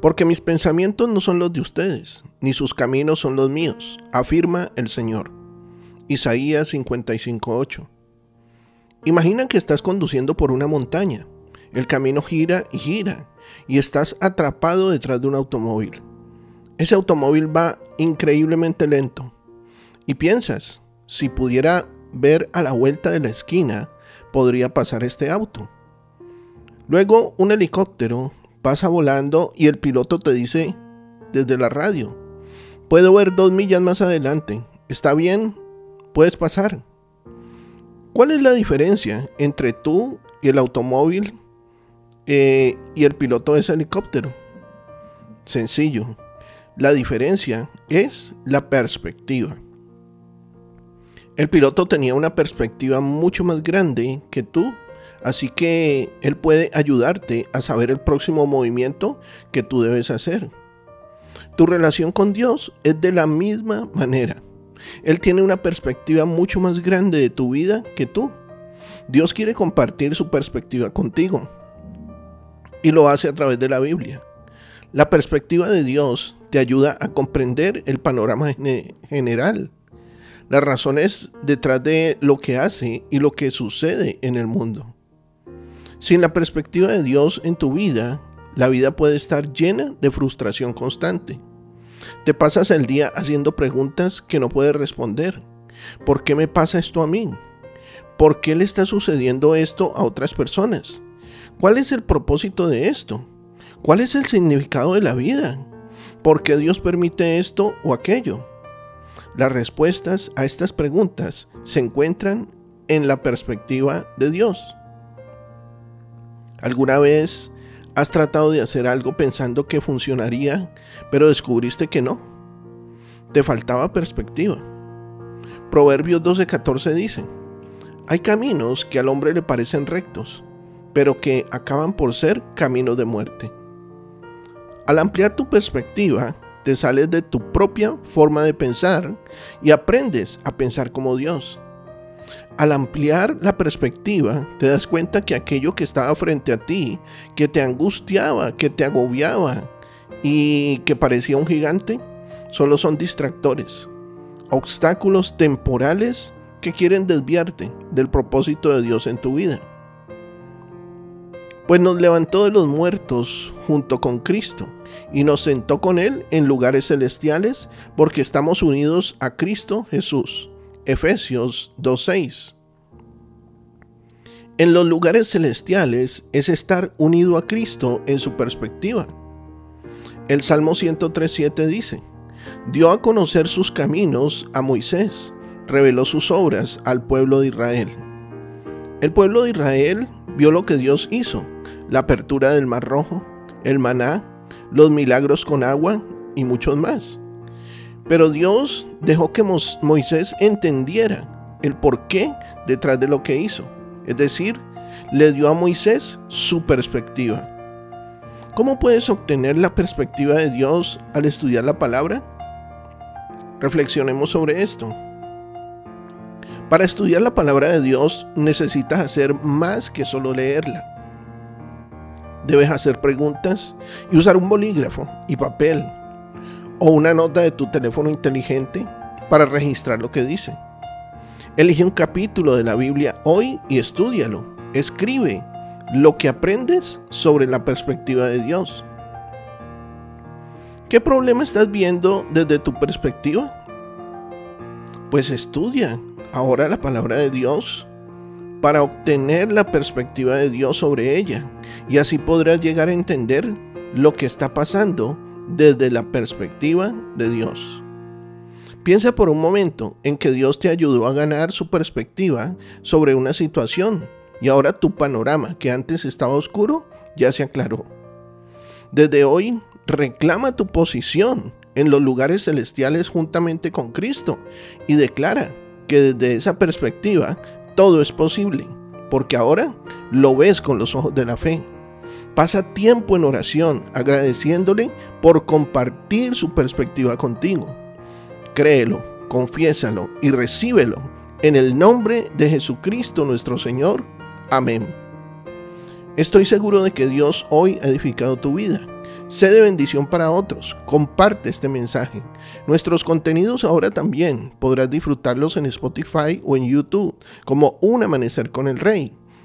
Porque mis pensamientos no son los de ustedes, ni sus caminos son los míos, afirma el Señor. Isaías 55:8. Imagina que estás conduciendo por una montaña. El camino gira y gira y estás atrapado detrás de un automóvil. Ese automóvil va increíblemente lento. Y piensas, si pudiera ver a la vuelta de la esquina, podría pasar este auto. Luego un helicóptero pasa volando y el piloto te dice desde la radio, puedo ver dos millas más adelante, ¿está bien? Puedes pasar. ¿Cuál es la diferencia entre tú y el automóvil eh, y el piloto de ese helicóptero? Sencillo. La diferencia es la perspectiva. El piloto tenía una perspectiva mucho más grande que tú Así que Él puede ayudarte a saber el próximo movimiento que tú debes hacer. Tu relación con Dios es de la misma manera. Él tiene una perspectiva mucho más grande de tu vida que tú. Dios quiere compartir su perspectiva contigo y lo hace a través de la Biblia. La perspectiva de Dios te ayuda a comprender el panorama general, las razones detrás de lo que hace y lo que sucede en el mundo. Sin la perspectiva de Dios en tu vida, la vida puede estar llena de frustración constante. Te pasas el día haciendo preguntas que no puedes responder. ¿Por qué me pasa esto a mí? ¿Por qué le está sucediendo esto a otras personas? ¿Cuál es el propósito de esto? ¿Cuál es el significado de la vida? ¿Por qué Dios permite esto o aquello? Las respuestas a estas preguntas se encuentran en la perspectiva de Dios. ¿Alguna vez has tratado de hacer algo pensando que funcionaría, pero descubriste que no? Te faltaba perspectiva. Proverbios 12:14 dice, hay caminos que al hombre le parecen rectos, pero que acaban por ser caminos de muerte. Al ampliar tu perspectiva, te sales de tu propia forma de pensar y aprendes a pensar como Dios. Al ampliar la perspectiva, te das cuenta que aquello que estaba frente a ti, que te angustiaba, que te agobiaba y que parecía un gigante, solo son distractores, obstáculos temporales que quieren desviarte del propósito de Dios en tu vida. Pues nos levantó de los muertos junto con Cristo y nos sentó con Él en lugares celestiales porque estamos unidos a Cristo Jesús. Efesios 2.6. En los lugares celestiales es estar unido a Cristo en su perspectiva. El Salmo 103.7 dice, dio a conocer sus caminos a Moisés, reveló sus obras al pueblo de Israel. El pueblo de Israel vio lo que Dios hizo, la apertura del Mar Rojo, el maná, los milagros con agua y muchos más. Pero Dios dejó que Moisés entendiera el porqué detrás de lo que hizo. Es decir, le dio a Moisés su perspectiva. ¿Cómo puedes obtener la perspectiva de Dios al estudiar la palabra? Reflexionemos sobre esto. Para estudiar la palabra de Dios necesitas hacer más que solo leerla. Debes hacer preguntas y usar un bolígrafo y papel o una nota de tu teléfono inteligente para registrar lo que dice. Elige un capítulo de la Biblia hoy y estúdialo. Escribe lo que aprendes sobre la perspectiva de Dios. ¿Qué problema estás viendo desde tu perspectiva? Pues estudia ahora la palabra de Dios para obtener la perspectiva de Dios sobre ella y así podrás llegar a entender lo que está pasando desde la perspectiva de Dios. Piensa por un momento en que Dios te ayudó a ganar su perspectiva sobre una situación y ahora tu panorama que antes estaba oscuro ya se aclaró. Desde hoy reclama tu posición en los lugares celestiales juntamente con Cristo y declara que desde esa perspectiva todo es posible, porque ahora lo ves con los ojos de la fe. Pasa tiempo en oración agradeciéndole por compartir su perspectiva contigo. Créelo, confiésalo y recíbelo en el nombre de Jesucristo nuestro Señor. Amén. Estoy seguro de que Dios hoy ha edificado tu vida. Sé de bendición para otros. Comparte este mensaje. Nuestros contenidos ahora también podrás disfrutarlos en Spotify o en YouTube como Un Amanecer con el Rey.